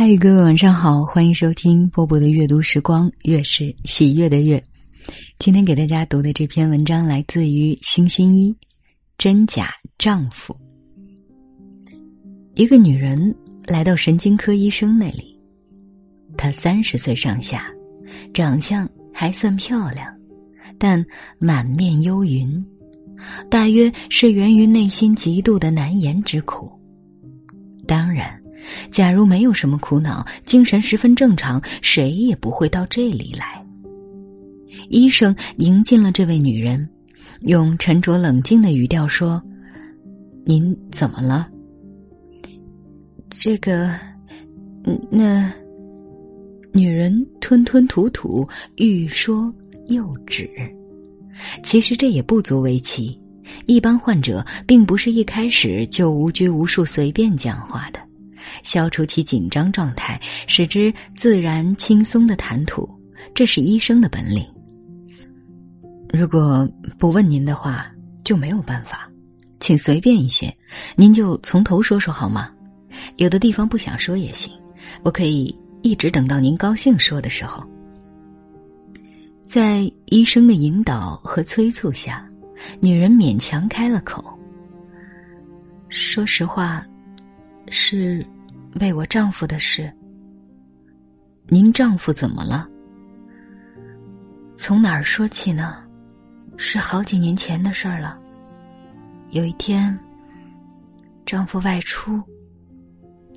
嗨，各位晚上好，欢迎收听波波的阅读时光，月是喜悦的月。今天给大家读的这篇文章来自于星星一，真假丈夫。一个女人来到神经科医生那里，她三十岁上下，长相还算漂亮，但满面忧云，大约是源于内心极度的难言之苦。当然。假如没有什么苦恼，精神十分正常，谁也不会到这里来。医生迎进了这位女人，用沉着冷静的语调说：“您怎么了？”这个，那女人吞吞吐吐，欲说又止。其实这也不足为奇，一般患者并不是一开始就无拘无束、随便讲话的。消除其紧张状态，使之自然轻松的谈吐，这是医生的本领。如果不问您的话，就没有办法，请随便一些，您就从头说说好吗？有的地方不想说也行，我可以一直等到您高兴说的时候。在医生的引导和催促下，女人勉强开了口：“说实话，是。”为我丈夫的事，您丈夫怎么了？从哪儿说起呢？是好几年前的事儿了。有一天，丈夫外出，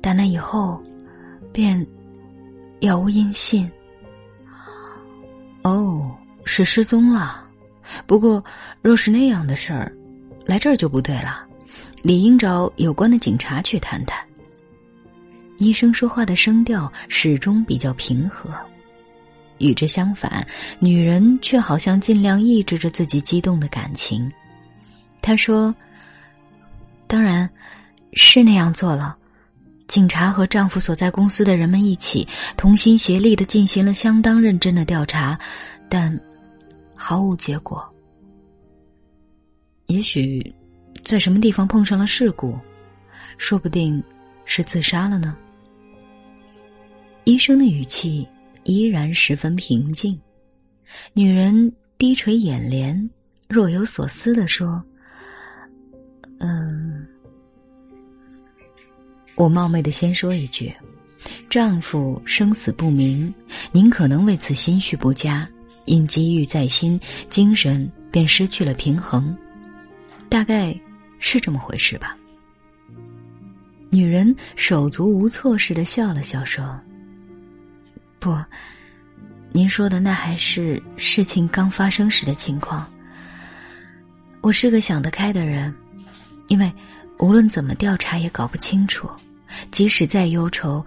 打那以后，便杳无音信。哦，是失踪了。不过，若是那样的事儿，来这儿就不对了，理应找有关的警察去谈谈。医生说话的声调始终比较平和，与之相反，女人却好像尽量抑制着自己激动的感情。她说：“当然，是那样做了。警察和丈夫所在公司的人们一起同心协力的进行了相当认真的调查，但毫无结果。也许在什么地方碰上了事故，说不定是自杀了呢。”医生的语气依然十分平静，女人低垂眼帘，若有所思的说：“嗯，我冒昧的先说一句，丈夫生死不明，您可能为此心绪不佳，因积郁在心，精神便失去了平衡，大概是这么回事吧。”女人手足无措似的笑了笑，说。不，您说的那还是事情刚发生时的情况。我是个想得开的人，因为无论怎么调查也搞不清楚，即使再忧愁，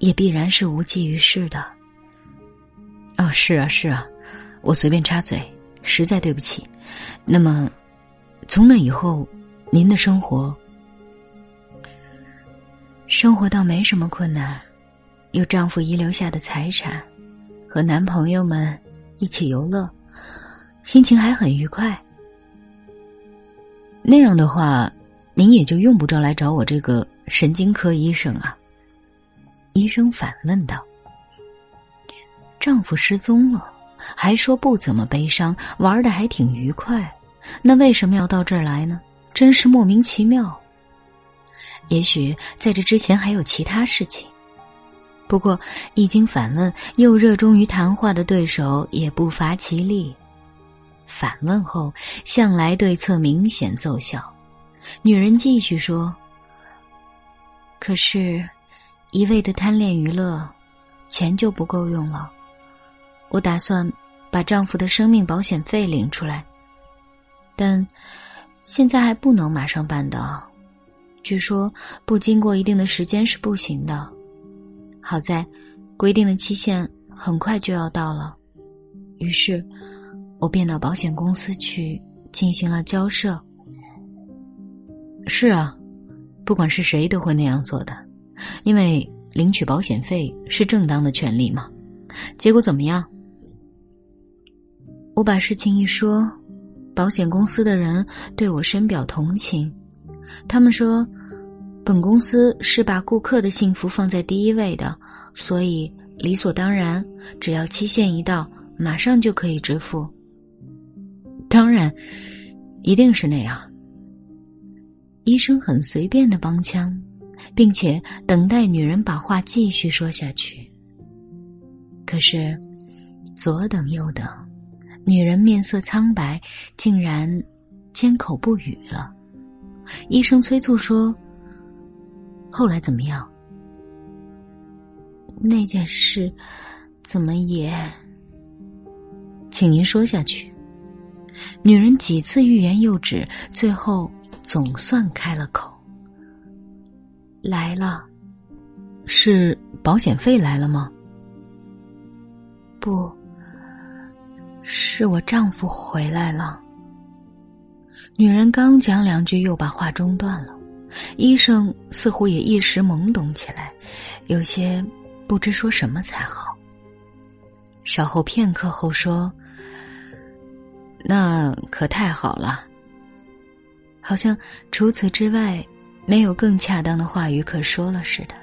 也必然是无济于事的。哦，是啊，是啊，我随便插嘴，实在对不起。那么，从那以后，您的生活，生活倒没什么困难。有丈夫遗留下的财产，和男朋友们一起游乐，心情还很愉快。那样的话，您也就用不着来找我这个神经科医生啊。医生反问道：“丈夫失踪了，还说不怎么悲伤，玩的还挺愉快，那为什么要到这儿来呢？真是莫名其妙。也许在这之前还有其他事情。”不过，一经反问，又热衷于谈话的对手也不乏其例。反问后，向来对策明显奏效。女人继续说：“可是，一味的贪恋娱乐，钱就不够用了。我打算把丈夫的生命保险费领出来，但现在还不能马上办到。据说，不经过一定的时间是不行的。”好在，规定的期限很快就要到了，于是，我便到保险公司去进行了交涉。是啊，不管是谁都会那样做的，因为领取保险费是正当的权利嘛。结果怎么样？我把事情一说，保险公司的人对我深表同情，他们说。本公司是把顾客的幸福放在第一位的，所以理所当然，只要期限一到，马上就可以支付。当然，一定是那样。医生很随便的帮腔，并且等待女人把话继续说下去。可是，左等右等，女人面色苍白，竟然缄口不语了。医生催促说。后来怎么样？那件事怎么也……请您说下去。女人几次欲言又止，最后总算开了口：“来了，是保险费来了吗？”“不，是我丈夫回来了。”女人刚讲两句，又把话中断了。医生似乎也一时懵懂起来，有些不知说什么才好。稍后片刻后说：“那可太好了。”好像除此之外没有更恰当的话语可说了似的。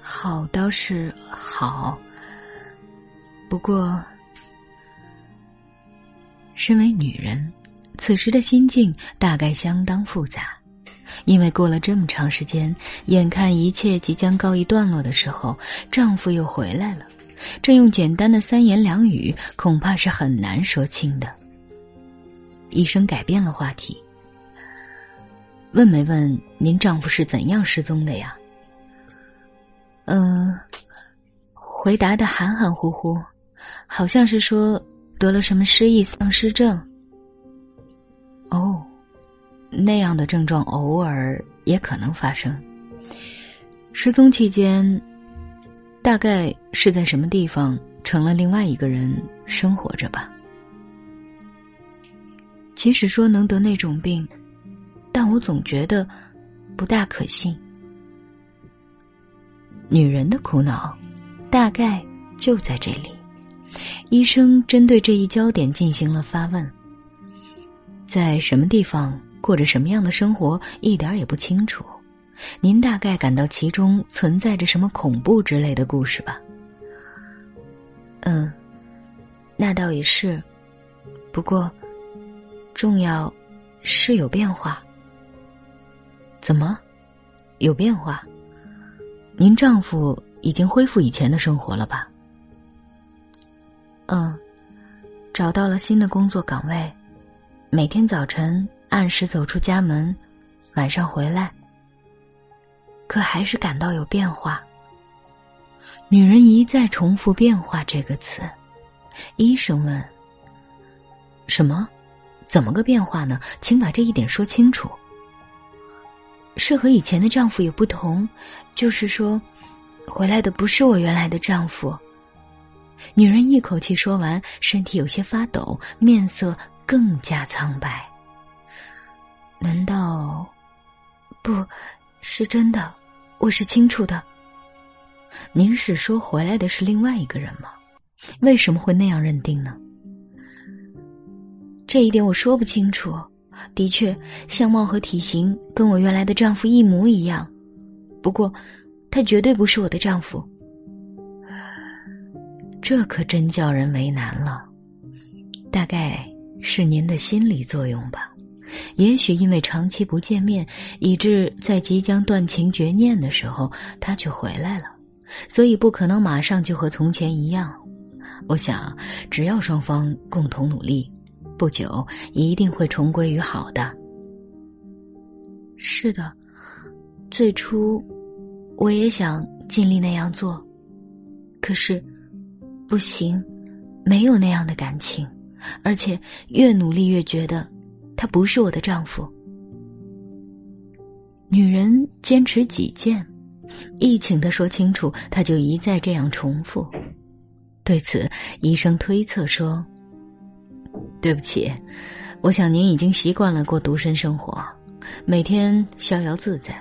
好倒是好，不过，身为女人，此时的心境大概相当复杂。因为过了这么长时间，眼看一切即将告一段落的时候，丈夫又回来了，这用简单的三言两语恐怕是很难说清的。医生改变了话题，问没问您丈夫是怎样失踪的呀？嗯，回答的含含糊糊，好像是说得了什么失忆丧失症。哦。那样的症状偶尔也可能发生。失踪期间，大概是在什么地方成了另外一个人生活着吧。即使说能得那种病，但我总觉得不大可信。女人的苦恼，大概就在这里。医生针对这一焦点进行了发问：在什么地方？过着什么样的生活，一点也不清楚。您大概感到其中存在着什么恐怖之类的故事吧？嗯，那倒也是。不过，重要是有变化。怎么，有变化？您丈夫已经恢复以前的生活了吧？嗯，找到了新的工作岗位，每天早晨。按时走出家门，晚上回来。可还是感到有变化。女人一再重复“变化”这个词。医生问：“什么？怎么个变化呢？请把这一点说清楚。”是和以前的丈夫有不同，就是说，回来的不是我原来的丈夫。女人一口气说完，身体有些发抖，面色更加苍白。难道不是真的？我是清楚的。您是说回来的是另外一个人吗？为什么会那样认定呢？这一点我说不清楚。的确，相貌和体型跟我原来的丈夫一模一样，不过他绝对不是我的丈夫。这可真叫人为难了。大概是您的心理作用吧。也许因为长期不见面，以致在即将断情绝念的时候，他却回来了，所以不可能马上就和从前一样。我想，只要双方共同努力，不久一定会重归于好的。是的，最初我也想尽力那样做，可是不行，没有那样的感情，而且越努力越觉得。他不是我的丈夫。女人坚持己见，一请他说清楚，他就一再这样重复。对此，医生推测说：“对不起，我想您已经习惯了过独身生活，每天逍遥自在，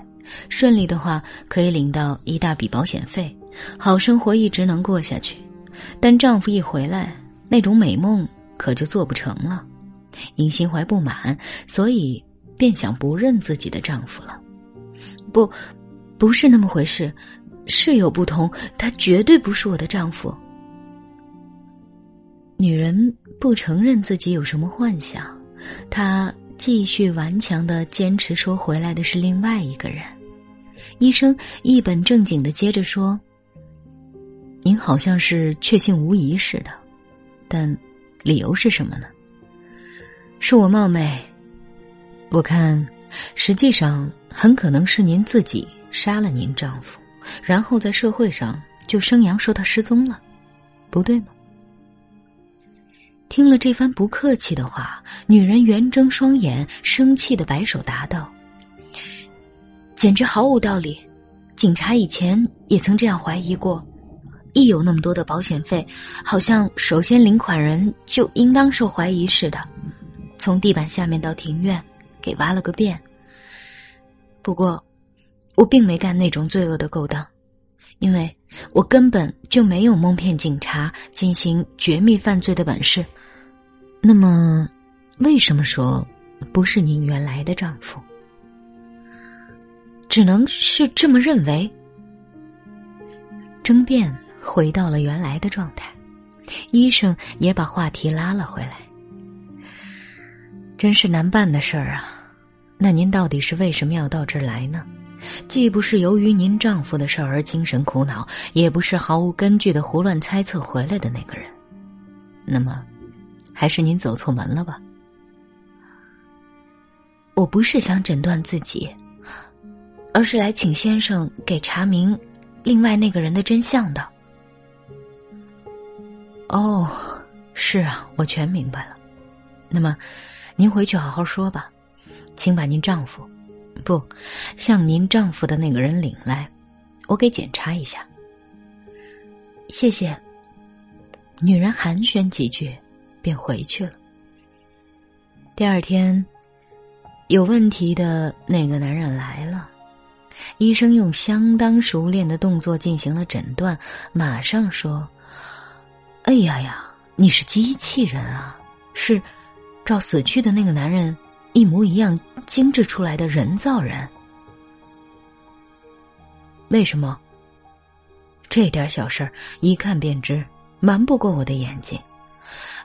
顺利的话可以领到一大笔保险费，好生活一直能过下去。但丈夫一回来，那种美梦可就做不成了。”因心怀不满，所以便想不认自己的丈夫了。不，不是那么回事，是有不同。他绝对不是我的丈夫。女人不承认自己有什么幻想，她继续顽强的坚持说回来的是另外一个人。医生一本正经的接着说：“您好像是确信无疑似的，但理由是什么呢？是我冒昧？我看，实际上很可能是您自己杀了您丈夫，然后在社会上就声扬说他失踪了，不对吗？”听了这番不客气的话，女人圆睁双眼，生气的摆手答道。简直毫无道理，警察以前也曾这样怀疑过。一有那么多的保险费，好像首先领款人就应当受怀疑似的。从地板下面到庭院，给挖了个遍。不过，我并没干那种罪恶的勾当，因为我根本就没有蒙骗警察进行绝密犯罪的本事。那么，为什么说不是您原来的丈夫？只能是这么认为。争辩回到了原来的状态，医生也把话题拉了回来。真是难办的事儿啊！那您到底是为什么要到这儿来呢？既不是由于您丈夫的事儿而精神苦恼，也不是毫无根据的胡乱猜测回来的那个人。那么，还是您走错门了吧？我不是想诊断自己。而是来请先生给查明另外那个人的真相的。哦，是啊，我全明白了。那么，您回去好好说吧，请把您丈夫，不像您丈夫的那个人领来，我给检查一下。谢谢。女人寒暄几句，便回去了。第二天，有问题的那个男人来了。医生用相当熟练的动作进行了诊断，马上说：“哎呀呀，你是机器人啊！是照死去的那个男人一模一样精致出来的人造人。为什么？这点小事儿一看便知，瞒不过我的眼睛。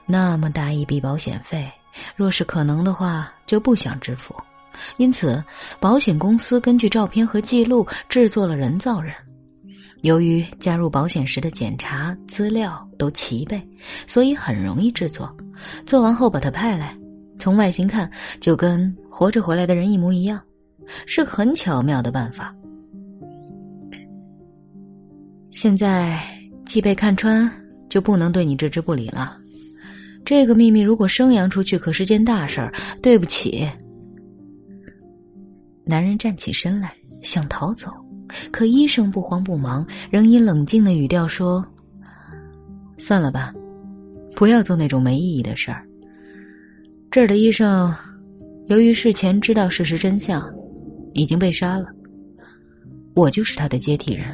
那么大一笔保险费，若是可能的话，就不想支付。”因此，保险公司根据照片和记录制作了人造人。由于加入保险时的检查资料都齐备，所以很容易制作。做完后把它派来，从外形看就跟活着回来的人一模一样，是很巧妙的办法。现在既被看穿，就不能对你置之不理了。这个秘密如果声扬出去，可是件大事儿。对不起。男人站起身来，想逃走，可医生不慌不忙，仍以冷静的语调说：“算了吧，不要做那种没意义的事儿。这儿的医生，由于事前知道事实真相，已经被杀了。我就是他的接替人，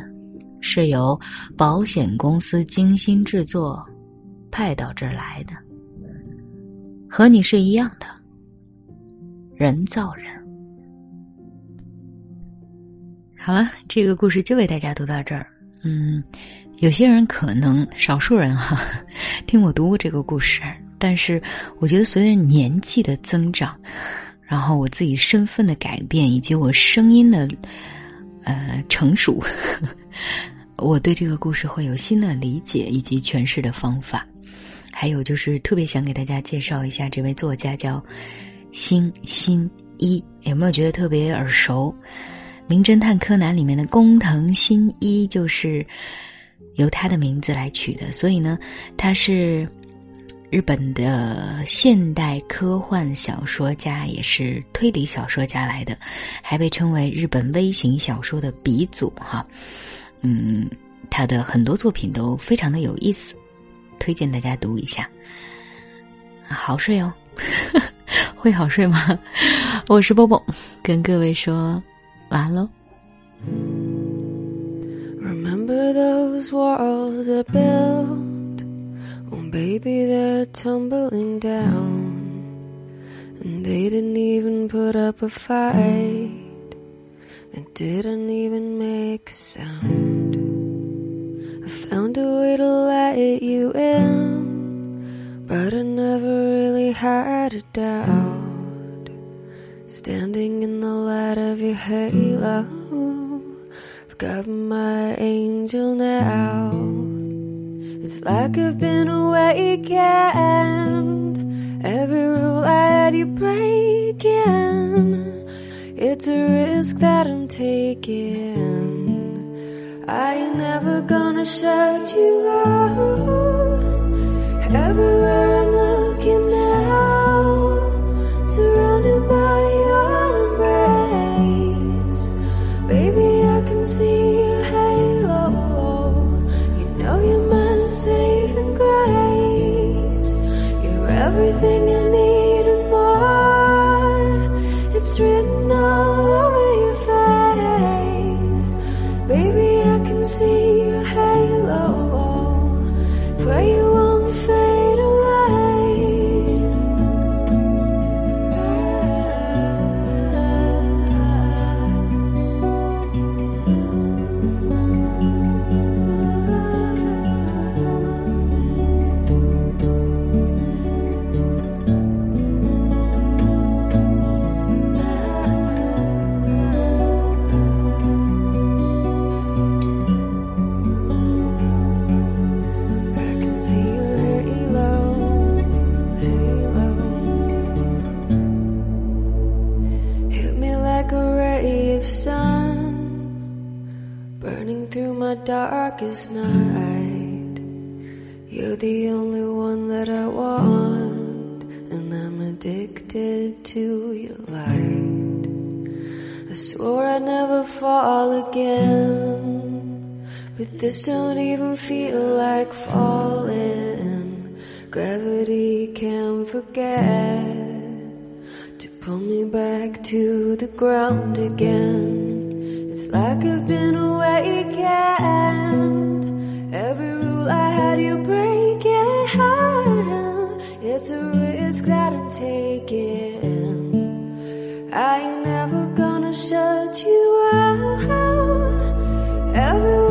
是由保险公司精心制作，派到这儿来的，和你是一样的，人造人。”好了，这个故事就为大家读到这儿。嗯，有些人可能少数人哈，听我读过这个故事，但是我觉得随着年纪的增长，然后我自己身份的改变，以及我声音的呃成熟，我对这个故事会有新的理解以及诠释的方法。还有就是特别想给大家介绍一下这位作家，叫辛新一，有没有觉得特别耳熟？《名侦探柯南》里面的工藤新一就是由他的名字来取的，所以呢，他是日本的现代科幻小说家，也是推理小说家来的，还被称为日本微型小说的鼻祖哈。嗯，他的很多作品都非常的有意思，推荐大家读一下。好睡哦，会好睡吗？我是波波，跟各位说。Remember those walls I built? Oh, baby, they're tumbling down. And they didn't even put up a fight. It didn't even make a sound. I found a way to let you in, but I never really had a doubt. Standing in the light of your halo, I've got my angel now. It's like I've been awakened. Every rule I had you breaking. It's a risk that I'm taking. I ain't never gonna shut you out. Everywhere I'm darkest night. You're the only one that I want, and I'm addicted to your light. I swore I'd never fall again. But this don't even feel like falling. Gravity can't forget to pull me back to the ground again. It's like I've been awakened. Had you breaking. It's a risk that I'm taking. I ain't never gonna shut you out. Everywhere